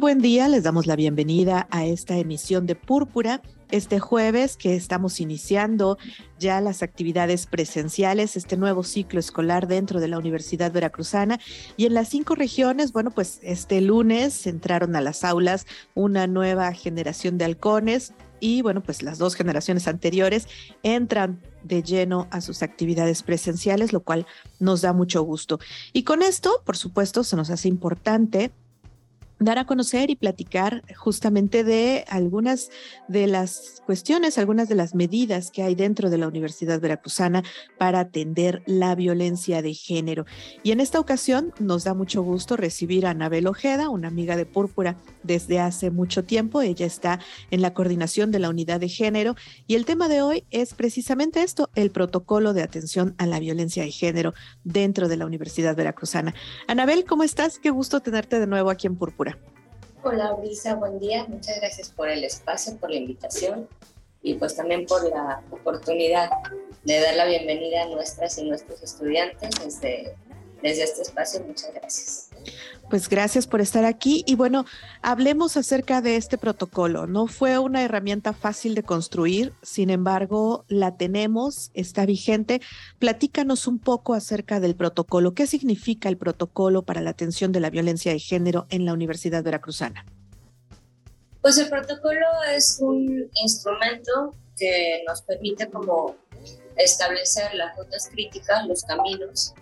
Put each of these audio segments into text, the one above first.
Buen día. Les damos la bienvenida a esta emisión de Púrpura. Este jueves que estamos iniciando ya las actividades presenciales, este nuevo ciclo escolar dentro de la Universidad Veracruzana. Y en las cinco regiones, bueno, pues este lunes entraron a las aulas una nueva generación de halcones y bueno, pues las dos generaciones anteriores entran de lleno a sus actividades presenciales, lo cual nos da mucho gusto. Y con esto, por supuesto, se nos hace importante dar a conocer y platicar justamente de algunas de las cuestiones, algunas de las medidas que hay dentro de la Universidad Veracruzana para atender la violencia de género. Y en esta ocasión nos da mucho gusto recibir a Anabel Ojeda, una amiga de Púrpura desde hace mucho tiempo. Ella está en la coordinación de la unidad de género y el tema de hoy es precisamente esto, el protocolo de atención a la violencia de género dentro de la Universidad Veracruzana. Anabel, ¿cómo estás? Qué gusto tenerte de nuevo aquí en Púrpura. Hola Brisa, buen día. Muchas gracias por el espacio, por la invitación y pues también por la oportunidad de dar la bienvenida a nuestras y nuestros estudiantes desde, desde este espacio. Muchas gracias. Pues gracias por estar aquí y bueno, hablemos acerca de este protocolo. No fue una herramienta fácil de construir, sin embargo, la tenemos, está vigente. Platícanos un poco acerca del protocolo. ¿Qué significa el protocolo para la atención de la violencia de género en la Universidad Veracruzana? Pues el protocolo es un instrumento que nos permite como establecer las rutas críticas, los caminos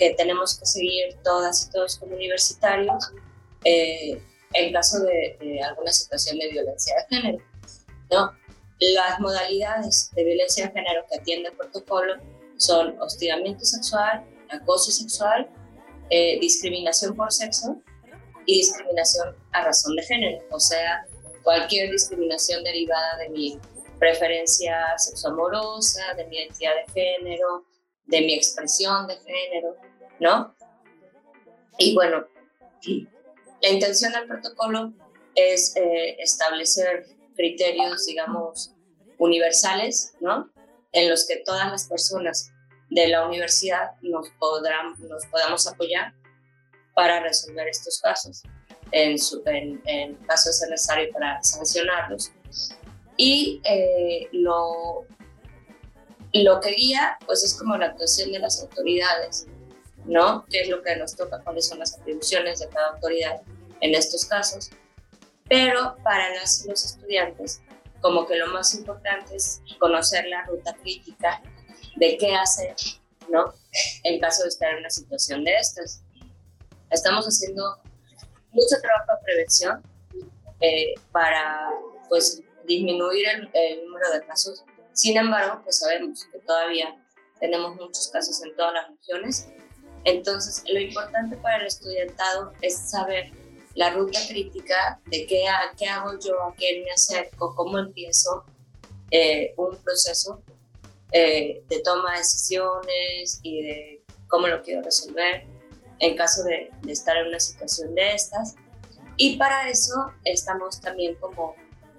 que tenemos que seguir todas y todos como universitarios eh, en caso de, alguna situación de violencia de género. ¿no? Las modalidades de violencia de género que atiende el protocolo son hostigamiento sexual, acoso sexual, eh, discriminación por sexo y discriminación a razón de género, o sea, cualquier discriminación derivada de mi preferencia sexoamorosa, de mi identidad de género, de mi expresión de género, ¿no? Y bueno, la intención del protocolo es eh, establecer criterios, digamos, universales, ¿no? En los que todas las personas de la universidad nos, podrán, nos podamos apoyar para resolver estos casos, en, su, en, caso de necesario para sancionarlos. Y eh, lo, lo que guía, pues es como la actuación de las autoridades ¿no? ¿Qué es lo que nos toca? ¿Cuáles son las atribuciones de cada autoridad en estos casos? Pero para los estudiantes, como que lo más importante es conocer la ruta crítica de qué hacer, ¿no? En caso de estar en una situación de estas. Estamos haciendo mucho trabajo de prevención eh, para, pues, disminuir el número de casos. Sin embargo, pues sabemos que todavía tenemos muchos casos en todas las regiones entonces, lo importante para el estudiantado es saber la ruta crítica de qué, qué hago yo, a quién me acerco, cómo empiezo eh, un proceso eh, de toma de decisiones y de cómo lo quiero resolver en caso de, estar en una situación de estas. Y para eso estamos también como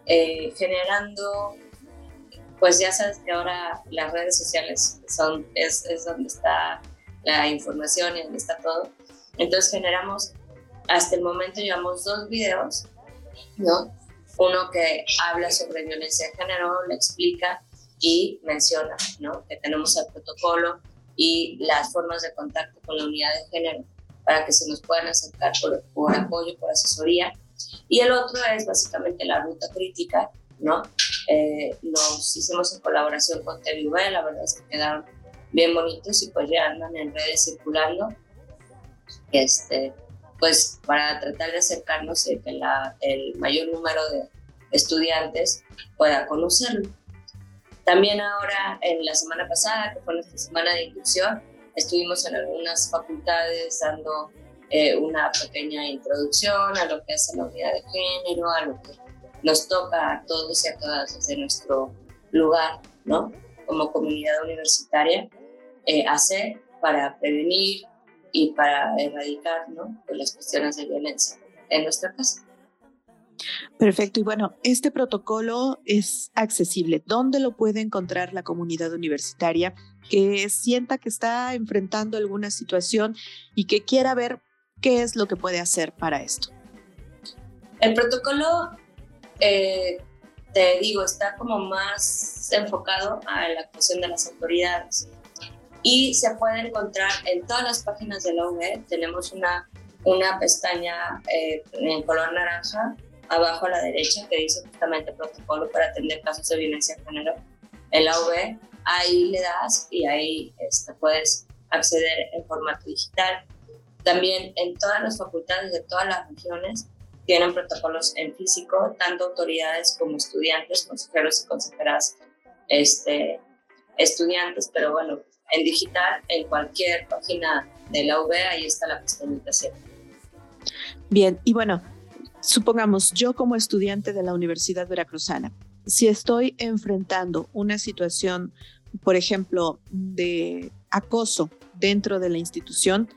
eh, generando, pues ya sabes que ahora las redes sociales son, es, es donde está la información y donde está todo. Entonces generamos, hasta el momento llevamos dos videos, ¿no? Uno que habla sobre violencia de género, lo explica y menciona, ¿no? Que tenemos el protocolo y las formas de contacto con la unidad de género para que se nos puedan acercar por, por apoyo, por asesoría. Y el otro es básicamente la ruta crítica, ¿no? Eh, los hicimos en colaboración con TVV, la verdad es que quedaron bien bonitos y pues ya andan en redes circulando, este, pues para tratar de acercarnos y que la, el mayor número de estudiantes pueda conocerlo. También ahora, en la semana pasada, que fue nuestra semana de inducción, estuvimos en algunas facultades dando eh, una pequeña introducción a lo que es la unidad de género, a lo que nos toca a todos y a todas desde nuestro lugar, ¿no? Como comunidad universitaria, eh, hacer para prevenir y para erradicar, ¿no? Pues las cuestiones de violencia en nuestra casa. Perfecto. Y bueno, este protocolo es accesible. ¿Dónde lo puede encontrar la comunidad universitaria que sienta que está enfrentando alguna situación y que quiera ver qué es lo que puede hacer para esto? El protocolo, eh, te digo, está como más enfocado a la actuación de las autoridades y se puede encontrar en todas las páginas de la UB. Tenemos una, una pestaña eh, en color naranja abajo a la derecha que dice justamente protocolo para atender casos de violencia de género en la UB. Ahí le das y ahí este, puedes acceder en formato digital. También en todas las facultades de todas las regiones tienen protocolos en físico, tanto autoridades como estudiantes, consejeros y consejeras este, estudiantes, pero bueno, en digital, en cualquier página de la UB, ahí está la pestañita Bien, y bueno, supongamos yo como estudiante de la Universidad Veracruzana, si estoy enfrentando una situación, por ejemplo, de acoso dentro de la institución,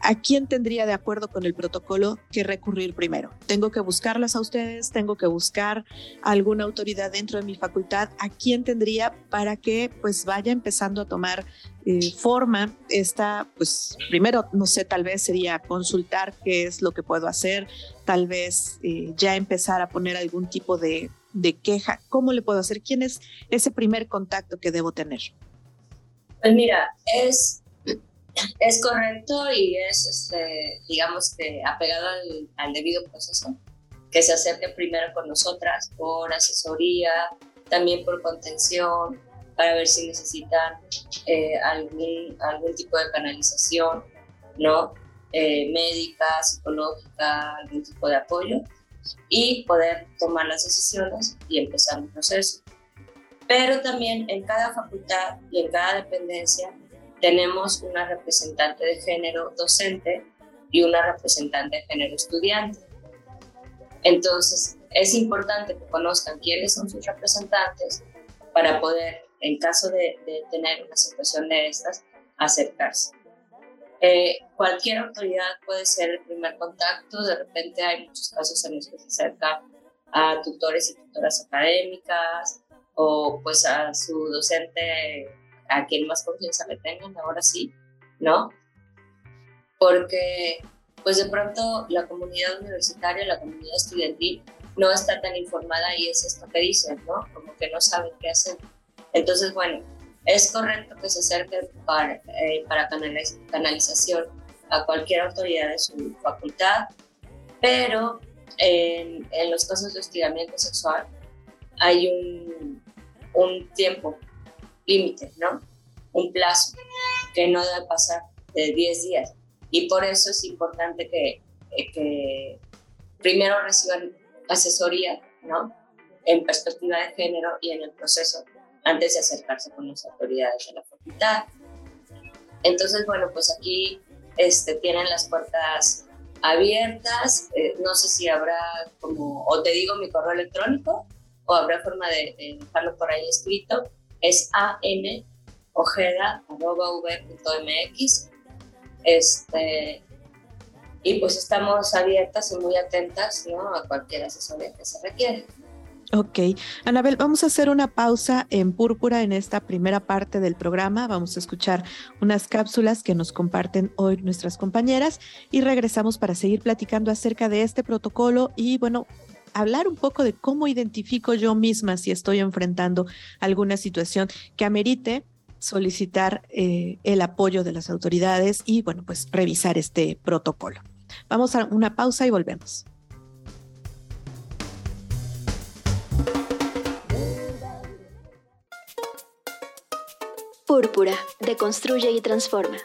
¿a quién tendría de acuerdo con el protocolo que recurrir primero? ¿Tengo que buscarlas a ustedes? ¿Tengo que buscar alguna autoridad dentro de mi facultad? ¿A quién tendría para que pues vaya empezando a tomar eh, forma esta, pues primero, no sé, tal vez sería consultar qué es lo que puedo hacer, tal vez eh, ya empezar a poner algún tipo de, de queja. ¿Cómo le puedo hacer? ¿Quién es ese primer contacto que debo tener? Pues mira, es es correcto y es, este, digamos que apegado al, debido proceso, que se acerque primero con nosotras por asesoría, también por contención, para ver si necesitan eh, algún, algún tipo de canalización, ¿no? Eh, médica, psicológica, algún tipo de apoyo y poder tomar las decisiones y empezar un proceso. Pero también en cada facultad y en cada dependencia tenemos una representante de género docente y una representante de género estudiante. Entonces, es importante que conozcan quiénes son sus representantes para poder, en caso de, tener una situación de estas, acercarse. Eh, cualquier autoridad puede ser el primer contacto, de repente hay muchos casos en los que se acerca a tutores y tutoras académicas o pues a su docente a quien más confianza le tengan, ahora sí, ¿no? Porque pues de pronto la comunidad universitaria, la comunidad estudiantil no está tan informada y es esto que dicen, ¿no? Como que no saben qué hacer. Entonces, bueno, es correcto que se acerquen para, eh, para canalización a cualquier autoridad de su facultad, pero en, en los casos de hostigamiento sexual hay un, un tiempo límite, ¿no? Un plazo que no debe pasar de 10 días. Y por eso es importante que, eh, que primero reciban asesoría, ¿no? En perspectiva de género y en el proceso antes de acercarse con las autoridades de la facultad. Entonces, bueno, pues aquí este, tienen las puertas abiertas. Eh, no sé si habrá como, o te digo mi correo electrónico, o habrá forma de, de dejarlo por ahí escrito es anojeda.v.mx. Este, y pues estamos abiertas y muy atentas a cualquier asesoría que se requiera. Ok, Anabel, vamos a hacer una pausa en púrpura en esta primera parte del programa. Vamos a escuchar unas cápsulas que nos comparten hoy nuestras compañeras y regresamos para seguir platicando acerca de este protocolo y bueno, hablar un poco de cómo identifico yo misma si estoy enfrentando alguna situación que amerite solicitar eh, el apoyo de las autoridades y, bueno, pues revisar este protocolo. Vamos a una pausa y volvemos. Púrpura, deconstruye y transforma.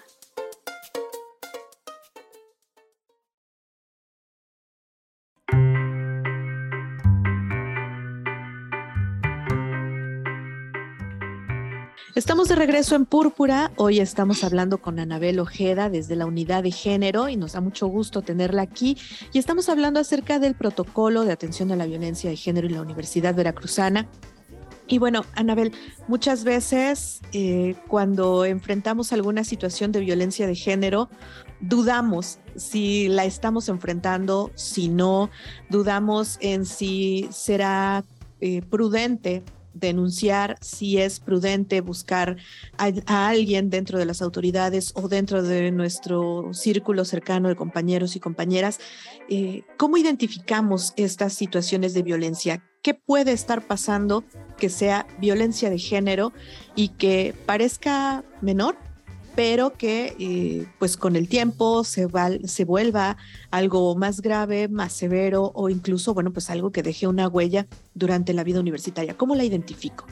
Estamos de regreso en Púrpura. Hoy estamos hablando con Anabel Ojeda desde la unidad de género y nos da mucho gusto tenerla aquí. Y estamos hablando acerca del protocolo de atención a la violencia de género en la Universidad Veracruzana. Y bueno, Anabel, muchas veces eh, cuando enfrentamos alguna situación de violencia de género, dudamos si la estamos enfrentando, si no, dudamos en si será eh, prudente denunciar, si es prudente buscar a, alguien dentro de las autoridades o dentro de nuestro círculo cercano de compañeros y compañeras. Eh, ¿Cómo identificamos estas situaciones de violencia? ¿Qué puede estar pasando que sea violencia de género y que parezca menor, pero que eh, pues con el tiempo se, se vuelva algo más grave, más severo o incluso, bueno, pues algo que deje una huella durante la vida universitaria. ¿Cómo la identifico?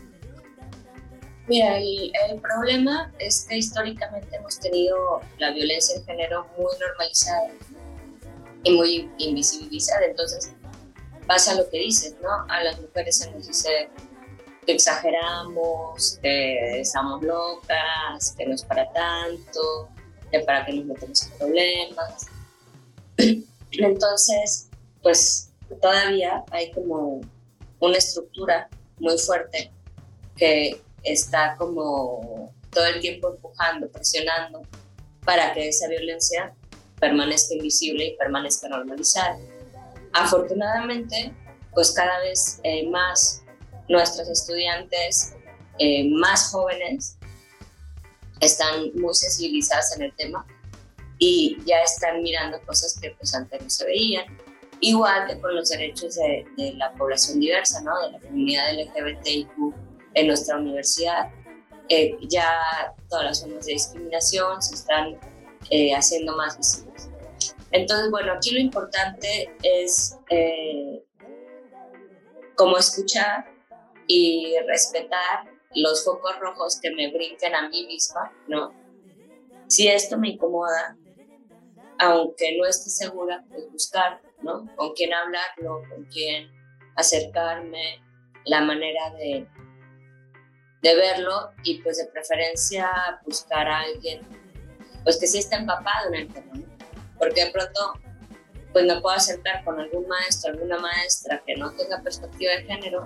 Mira, el, el, problema es que históricamente hemos tenido la violencia de género muy normalizada y muy invisibilizada. Entonces, pasa lo que dices, ¿no? A las mujeres se nos dice exageramos, que estamos locas, que no es para tanto, que para que nos metemos en problemas. Entonces, pues todavía hay como una estructura muy fuerte que está como todo el tiempo empujando, presionando para que esa violencia permanezca invisible y permanezca normalizada. Afortunadamente, pues cada vez eh, más nuestros estudiantes eh, más jóvenes están muy sensibilizadas en el tema y ya están mirando cosas que pues antes no se veían. Igual que con los derechos de, la población diversa, ¿no? de la comunidad LGBTIQ en nuestra universidad. Eh, ya todas las formas de discriminación se están eh, haciendo más visibles. Entonces, bueno, aquí lo importante es como escuchar y respetar los focos rojos que me brinquen a mí misma, ¿no? Si esto me incomoda, aunque no esté segura, pues buscar, ¿no? Con quién hablarlo, con quién acercarme, la manera de, de verlo y pues de preferencia buscar a alguien pues que sí esté empapado en el tema, ¿no? Porque de pronto pues me puedo acercar con algún maestro, alguna maestra que no tenga perspectiva de género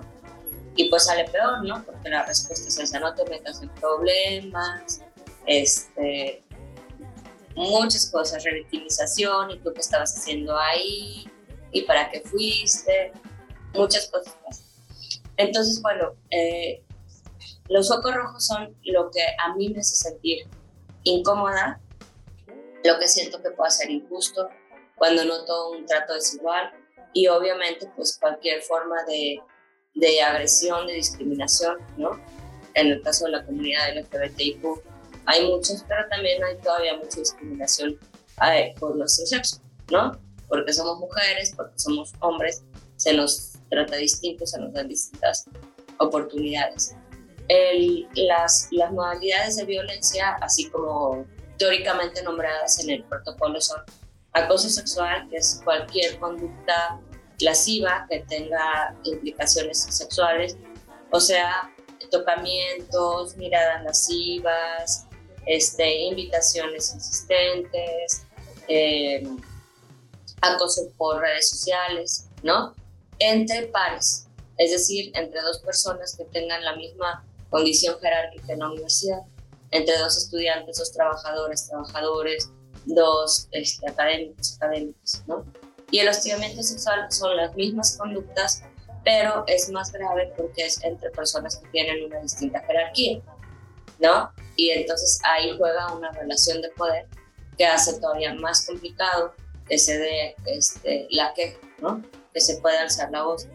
y pues sale peor, ¿no? Porque la respuesta es esa, no te metas en problemas, este, muchas cosas, revictimización, y tú qué estabas haciendo ahí, y para qué fuiste, muchas cosas Entonces, bueno, eh, los focos rojos son lo que a mí me hace sentir incómoda, lo que siento que puede ser injusto, cuando noto un trato desigual, y obviamente pues cualquier forma de de agresión, de discriminación, ¿no? En el caso de la comunidad LGBTIQ hay muchos, pero también hay todavía mucha discriminación eh, por nuestro sexo, ¿no? Porque somos mujeres, porque somos hombres, se nos trata distinto, se nos dan distintas oportunidades. las, las modalidades de violencia, así como teóricamente nombradas en el protocolo, son acoso sexual, que es cualquier conducta lasciva que tenga implicaciones sexuales, o sea, tocamientos, miradas lascivas, este, invitaciones insistentes, eh, acoso por redes sociales, ¿no? Entre pares, es decir, entre dos personas que tengan la misma condición jerárquica en la universidad, entre dos estudiantes, dos trabajadores, trabajadores, dos este, académicos, académicos, ¿no? Y el hostigamiento sexual son las mismas conductas, pero es más grave porque es entre personas que tienen una distinta jerarquía, ¿no? Y entonces ahí juega una relación de poder que hace todavía más complicado que se dé este, la queja, ¿no? Que se pueda alzar la voz.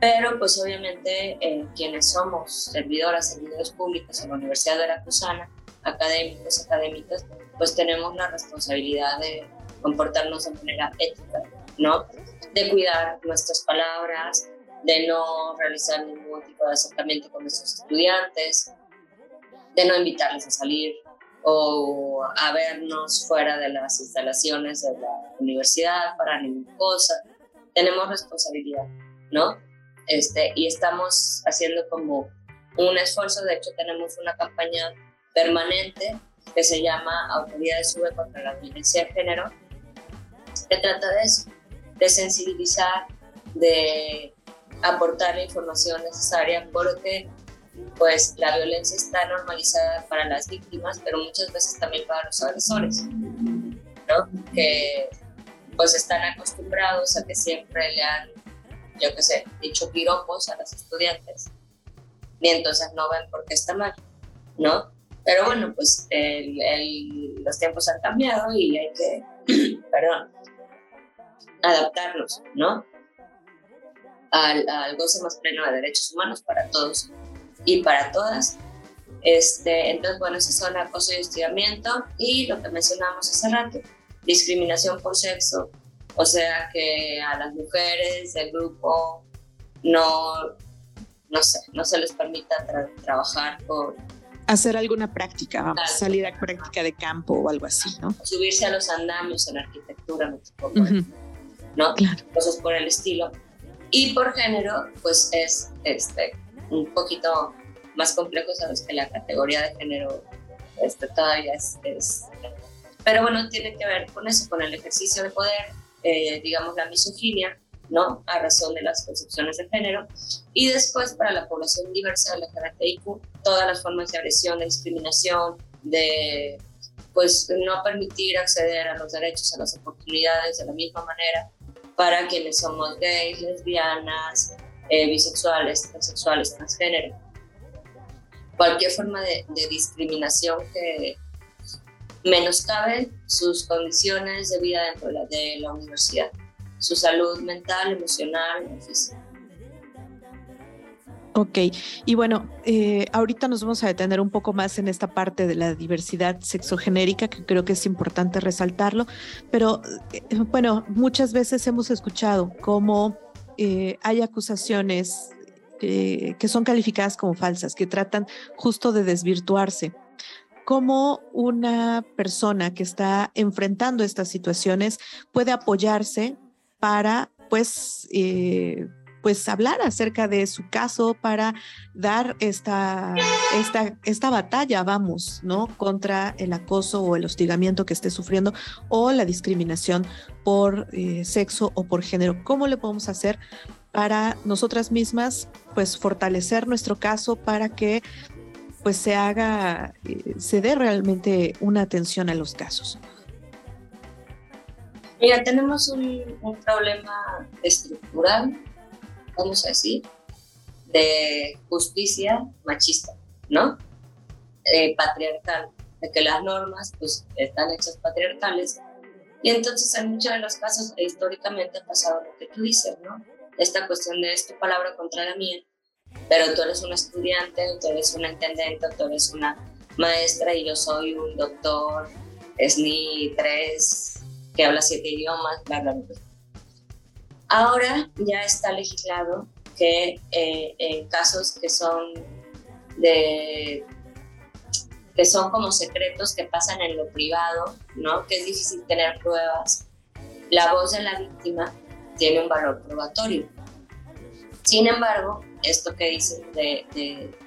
Pero pues obviamente eh, quienes somos servidoras, servidores públicos en la Universidad Veracruzana, académicos, académicas, pues tenemos la responsabilidad de comportarnos de manera ética ¿no? De cuidar nuestras palabras, de no realizar ningún tipo de acercamiento con nuestros estudiantes, de no invitarles a salir o a vernos fuera de las instalaciones de la universidad para ninguna cosa. Tenemos responsabilidad, ¿no? Este, y estamos haciendo como un esfuerzo, de hecho tenemos una campaña permanente que se llama Autoridades Sube contra la Violencia de Género, trata de eso, de sensibilizar, de aportar la información necesaria, porque pues la violencia está normalizada para las víctimas, pero muchas veces también para los agresores, ¿no? Que pues están acostumbrados a que siempre le han, yo qué sé, dicho piropos a las estudiantes y entonces no ven por qué está mal, ¿no? Pero bueno, pues los tiempos han cambiado y hay que, perdón, adaptarnos, ¿no? Al, al, goce más pleno de derechos humanos para todos y para todas. Este, entonces, bueno, eso son acoso y hostigamiento y lo que mencionamos hace rato, discriminación por sexo, o sea que a las mujeres del grupo no, no sé, no se les permita trabajar por... Hacer alguna práctica, vamos, salir a práctica de campo o algo así, ¿no? Subirse a los andamios en arquitectura, ¿no? Claro. Cosas por el estilo. Y por género, pues es este, un poquito más complejo, sabes que la categoría de género este, todavía es, es... Pero bueno, tiene que ver con eso, con el ejercicio de poder, eh, digamos, la misoginia, ¿no? A razón de las concepciones de género. Y después, para la población diversa de la LGBTIQ, todas las formas de agresión, de discriminación, de pues no permitir acceder a los derechos, a las oportunidades de la misma manera para quienes somos gays, lesbianas, eh, bisexuales, transexuales, transgénero. Cualquier forma de, discriminación que menoscabe sus condiciones de vida dentro de la, de la universidad su salud mental, emocional, física. Ok, y bueno, eh, ahorita nos vamos a detener un poco más en esta parte de la diversidad sexogenérica, que creo que es importante resaltarlo, pero eh, bueno, muchas veces hemos escuchado cómo eh, hay acusaciones que son calificadas como falsas, que tratan justo de desvirtuarse. ¿Cómo una persona que está enfrentando estas situaciones puede apoyarse para pues, pues hablar acerca de su caso, para dar esta, esta, esta batalla, vamos, ¿no? Contra el acoso o el hostigamiento que esté sufriendo o la discriminación por eh, sexo o por género. ¿Cómo le podemos hacer para nosotras mismas, pues fortalecer nuestro caso para que pues se haga, eh, se dé realmente una atención a los casos? Mira, tenemos un, problema estructural, vamos a decir, de justicia machista, ¿no? Eh, patriarcal, de que las normas pues están hechas patriarcales y entonces en muchos de los casos históricamente ha pasado lo que tú dices, ¿no? Esta cuestión de esta palabra contra la mía, pero tú eres un estudiante, tú eres una intendente, tú eres una maestra y yo soy un doctor, SNI 3, que habla siete idiomas, bla, bla, bla. Ahora ya está legislado que eh, en casos que son que son como secretos que pasan en lo privado, ¿no? Que es difícil tener pruebas. La voz de la víctima tiene un valor probatorio. Sin embargo, esto que dicen de, de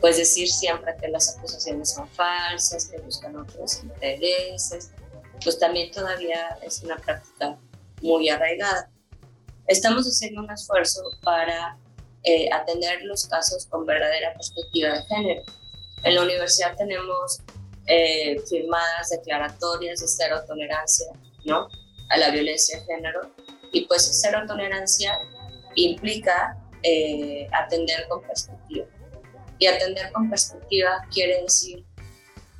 pues decir siempre que las acusaciones son falsas, que buscan otros intereses, pues también todavía es una práctica muy arraigada. Estamos haciendo un esfuerzo para eh, atender los casos con verdadera perspectiva de género. En la universidad tenemos eh, firmadas declaratorias de cero tolerancia ¿no? a la violencia de género y pues cero tolerancia implica eh, atender con perspectiva. Y atender con perspectiva quiere decir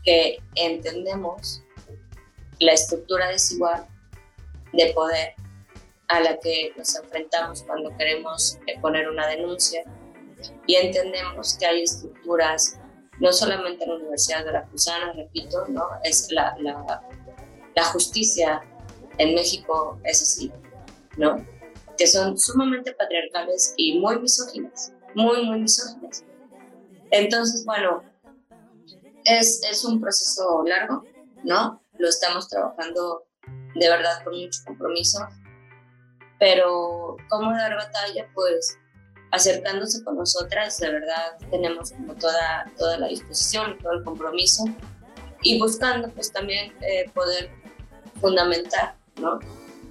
que entendemos la estructura desigual de poder a la que nos enfrentamos cuando queremos poner una denuncia y entendemos que hay estructuras, no solamente en la Universidad de la Cruzana, repito, ¿no? es la, la, la justicia en México es así, ¿no? que son sumamente patriarcales y muy misóginas, muy, muy misóginas. Entonces, bueno, es, es un proceso largo, ¿no? lo estamos trabajando de verdad con mucho compromiso. Pero, ¿cómo dar batalla? Pues acercándose con nosotras, de verdad tenemos como toda, toda la disposición, todo el compromiso y buscando pues también eh, poder fundamentar ¿no?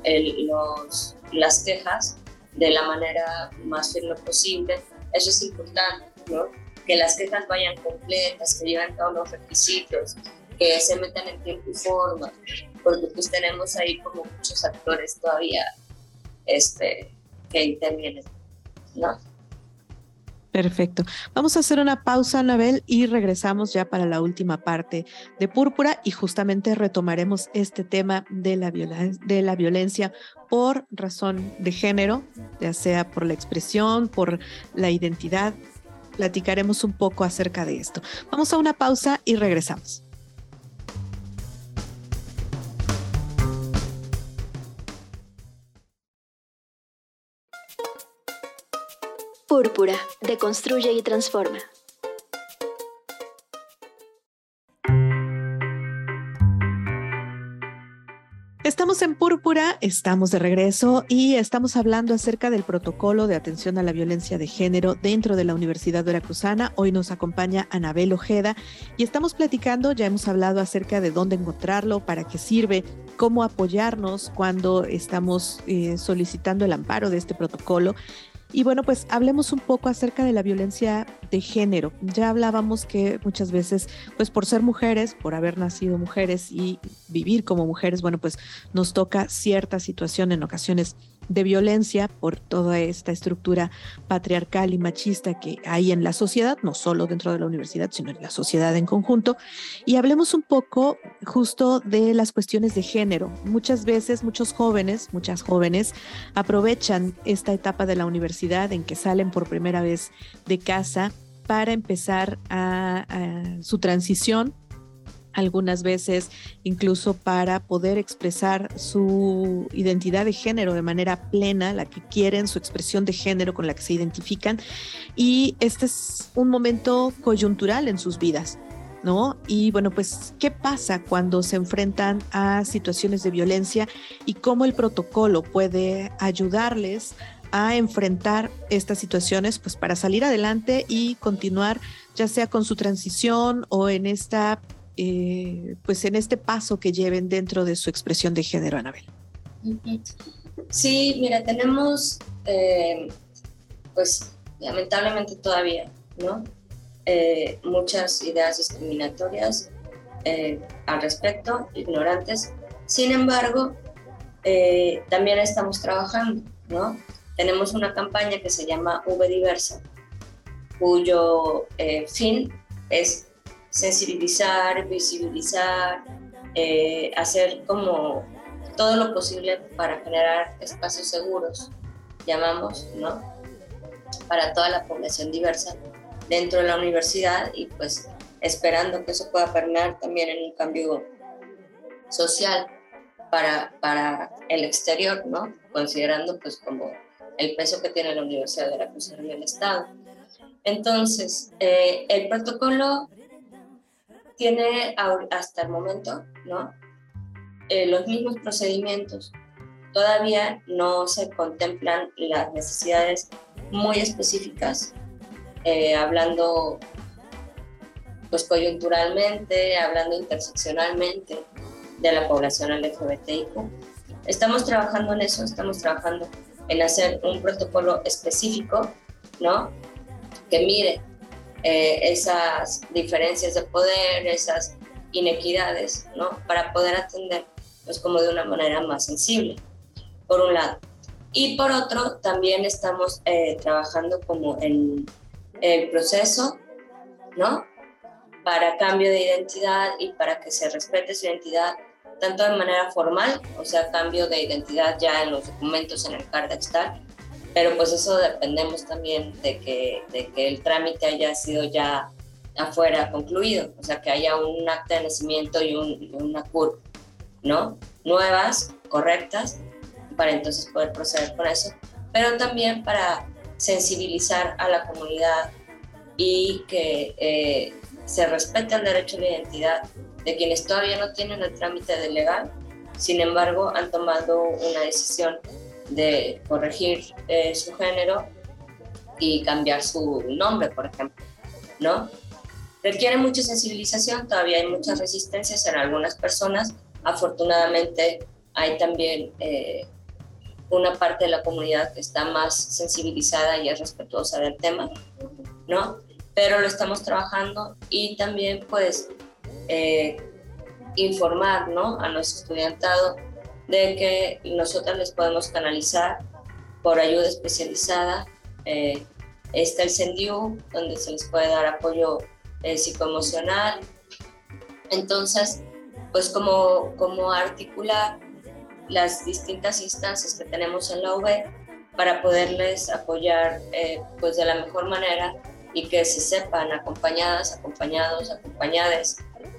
los, las quejas de la manera más firme posible. Eso es importante, ¿no? que las quejas vayan completas, que lleven todos los requisitos, que se metan en tiempo y forma, porque pues tenemos ahí como muchos actores todavía este, que intervienen, ¿no? Perfecto. Vamos a hacer una pausa, Anabel, y regresamos ya para la última parte de Púrpura y justamente retomaremos este tema de la, de la violencia por razón de género, ya sea por la expresión, por la identidad. Platicaremos un poco acerca de esto. Vamos a una pausa y regresamos. Púrpura, deconstruye y transforma. Estamos en Púrpura, estamos de regreso y estamos hablando acerca del protocolo de atención a la violencia de género dentro de la Universidad Veracruzana. Hoy nos acompaña Anabel Ojeda y estamos platicando, ya hemos hablado acerca de dónde encontrarlo, para qué sirve, cómo apoyarnos cuando estamos eh, solicitando el amparo de este protocolo y bueno, pues hablemos un poco acerca de la violencia de género. Ya hablábamos que muchas veces, pues por ser mujeres, por haber nacido mujeres y vivir como mujeres, bueno, pues nos toca cierta situación en ocasiones de violencia por toda esta estructura patriarcal y machista que hay en la sociedad, no solo dentro de la universidad, sino en la sociedad en conjunto. Y hablemos un poco justo de las cuestiones de género. Muchas veces muchos jóvenes, muchas jóvenes aprovechan esta etapa de la universidad en que salen por primera vez de casa para empezar a, su transición algunas veces incluso para poder expresar su identidad de género de manera plena, la que quieren, su expresión de género con la que se identifican. Y este es un momento coyuntural en sus vidas. ¿No? Y bueno, pues, ¿qué pasa cuando se enfrentan a situaciones de violencia y cómo el protocolo puede ayudarles a enfrentar estas situaciones, pues para salir adelante y continuar ya sea con su transición o en esta eh, pues en este paso que lleven dentro de su expresión de género, Anabel. Sí, mira, tenemos, eh, pues lamentablemente todavía, ¿no? Eh, muchas ideas discriminatorias al respecto, ignorantes. Sin embargo, también estamos trabajando, ¿no? Tenemos una campaña que se llama V Diversa, cuyo fin es sensibilizar, visibilizar, eh, hacer como todo lo posible para generar espacios seguros, llamamos, ¿no? Para toda la población diversa dentro de la universidad y pues esperando que eso pueda permear también en un cambio social para, para el exterior, ¿no? Considerando pues como el peso que tiene la Universidad de la Cruz en el Estado. Entonces, eh, el protocolo tiene hasta el momento, ¿no? Eh, los mismos procedimientos. Todavía no se contemplan las necesidades muy específicas, eh, hablando pues coyunturalmente, hablando interseccionalmente de la población LGBTIQ. Estamos trabajando en eso, estamos trabajando en hacer un protocolo específico, ¿no? Que mire eh, esas diferencias de poder, esas inequidades, ¿no? Para poder atender, pues como de una manera más sensible, por un lado. Y por otro, también estamos eh, trabajando como en el proceso, ¿no? Para cambio de identidad y para que se respete su identidad, tanto de manera formal, o sea, cambio de identidad ya en los documentos en el Cardex pero pues eso dependemos también de que, de que el trámite haya sido ya afuera concluido, o sea, que haya un acta de nacimiento y, una CURP, ¿no? Nuevas, correctas, para entonces poder proceder con eso, pero también para sensibilizar a la comunidad y que eh, se respete el derecho a la identidad de quienes todavía no tienen el trámite de legal, sin embargo han tomado una decisión de corregir eh, su género y cambiar su nombre, por ejemplo, ¿no? Requiere mucha sensibilización, todavía hay muchas resistencias en algunas personas. Afortunadamente hay también eh, una parte de la comunidad que está más sensibilizada y es respetuosa del tema, ¿no? Pero lo estamos trabajando y también pues eh, informar, ¿no? A nuestro estudiantado de que nosotros les podemos canalizar por ayuda especializada. Eh, está el CENDIU, donde se les puede dar apoyo eh, psicoemocional. Entonces, pues como, como articular las distintas instancias que tenemos en la UB para poderles apoyar eh, pues de la mejor manera y que se sepan acompañadas, acompañados, acompañadas,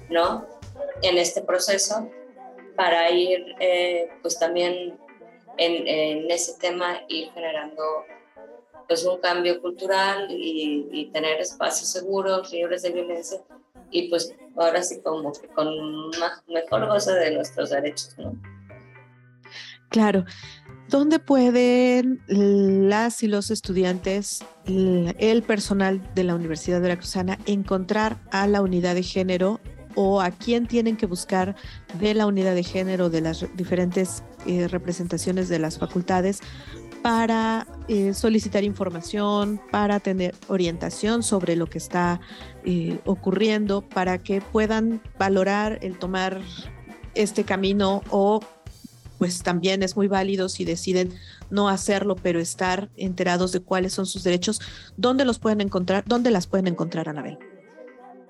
¿no? En este proceso para ir eh, pues también en, ese tema ir generando pues un cambio cultural y, tener espacios seguros, libres de violencia y pues ahora sí como con mejor goce de nuestros derechos, ¿no? Claro. ¿Dónde pueden las y los estudiantes, el personal de la Universidad Veracruzana encontrar a la unidad de género o a quién tienen que buscar de la unidad de género de las diferentes eh, representaciones de las facultades para eh, solicitar información, para tener orientación sobre lo que está eh, ocurriendo, para que puedan valorar el tomar este camino o pues también es muy válido si deciden no hacerlo, pero estar enterados de cuáles son sus derechos. ¿Dónde los pueden encontrar? ¿Dónde las pueden encontrar, Anabel?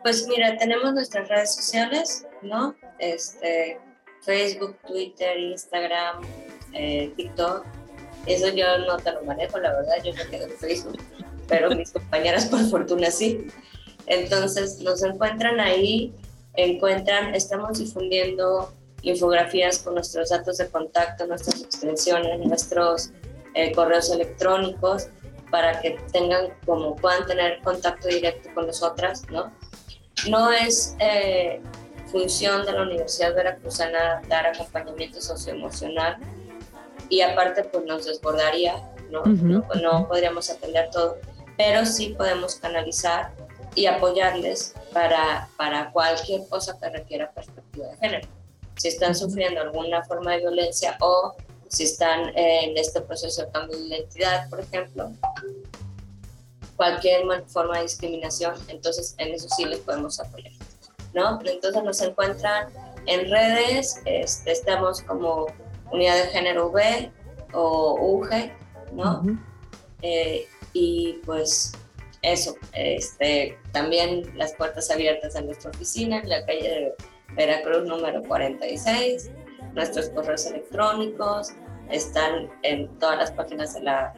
Pues mira, tenemos nuestras redes sociales, ¿no? Este, Facebook, Twitter, Instagram, eh, TikTok. Eso yo no te lo manejo, la verdad, yo quedo en Facebook, pero mis compañeras por fortuna sí. Entonces nos encuentran ahí, encuentran, estamos difundiendo infografías con nuestros datos de contacto, nuestras extensiones, nuestros eh, correos electrónicos, para que tengan como puedan tener contacto directo con nosotras, ¿no? No es eh, función de la Universidad Veracruzana dar acompañamiento socioemocional y aparte pues nos desbordaría, ¿no? no, no podríamos atender todo, pero sí podemos canalizar y apoyarles para, para cualquier cosa que requiera perspectiva de género. Si están sufriendo alguna forma de violencia o si están en este proceso de cambio de identidad, por ejemplo, cualquier forma de discriminación, entonces en eso sí les podemos apoyar, ¿no? Entonces nos encuentran en redes, este, estamos como Unidad de Género V o UGE, ¿no? Eh, y pues eso, este, también las puertas abiertas en nuestra oficina, en la calle de Veracruz número 46. Nuestros correos electrónicos están en todas las páginas de la,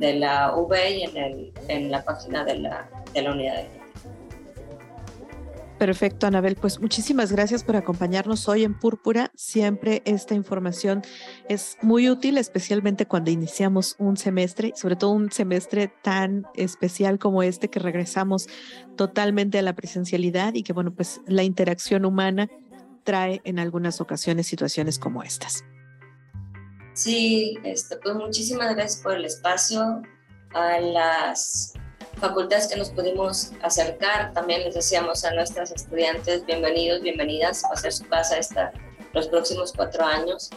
de la V y en, el, en la página de la, de la unidad de Perfecto, Anabel. Pues muchísimas gracias por acompañarnos hoy en Púrpura. Siempre esta información es muy útil, especialmente cuando iniciamos un semestre, sobre todo un semestre tan especial como este que regresamos totalmente a la presencialidad y que, bueno, pues la interacción humana trae en algunas ocasiones situaciones como estas. Sí, este, pues muchísimas gracias por el espacio a las facultades que nos pudimos acercar. También les decíamos a nuestras estudiantes bienvenidos, bienvenidas a hacer su casa esta, los próximos cuatro años.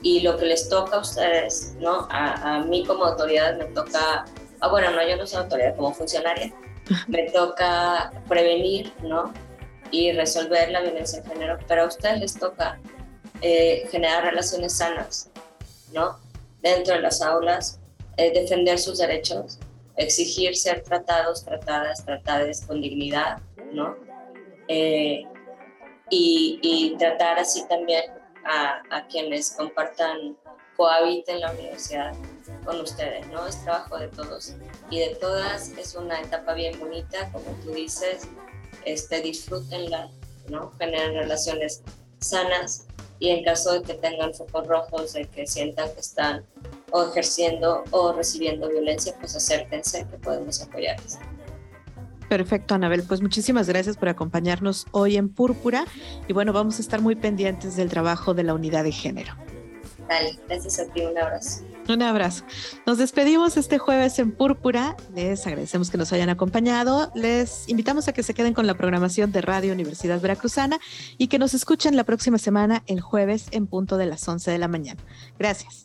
Y lo que les toca a ustedes, ¿no? A, a mí como autoridad me toca, ah, bueno, no, yo no soy autoridad, como funcionaria, me toca prevenir, ¿no? Y resolver la violencia de género, pero a ustedes les toca eh, generar relaciones sanas, ¿no? Dentro de las aulas, eh, defender sus derechos, exigir ser tratados, tratadas, tratadas con dignidad, ¿no? Eh, y, tratar así también a, a, quienes compartan, cohabiten la universidad con ustedes, ¿no? Es trabajo de todos y de todas, es una etapa bien bonita, como tú dices, este, disfrútenla, ¿no? Generen relaciones sanas y en caso de que tengan focos rojos, de que sientan que están o ejerciendo o recibiendo violencia, pues acérquense que podemos apoyarles. Perfecto, Anabel. Pues muchísimas gracias por acompañarnos hoy en Púrpura y bueno, vamos a estar muy pendientes del trabajo de la unidad de género. Dale, gracias a ti, un abrazo. Un abrazo. Nos despedimos este jueves en Púrpura. Les agradecemos que nos hayan acompañado. Les invitamos a que se queden con la programación de Radio Universidad Veracruzana y que nos escuchen la próxima semana, el jueves, en punto de las 11 de la mañana. Gracias.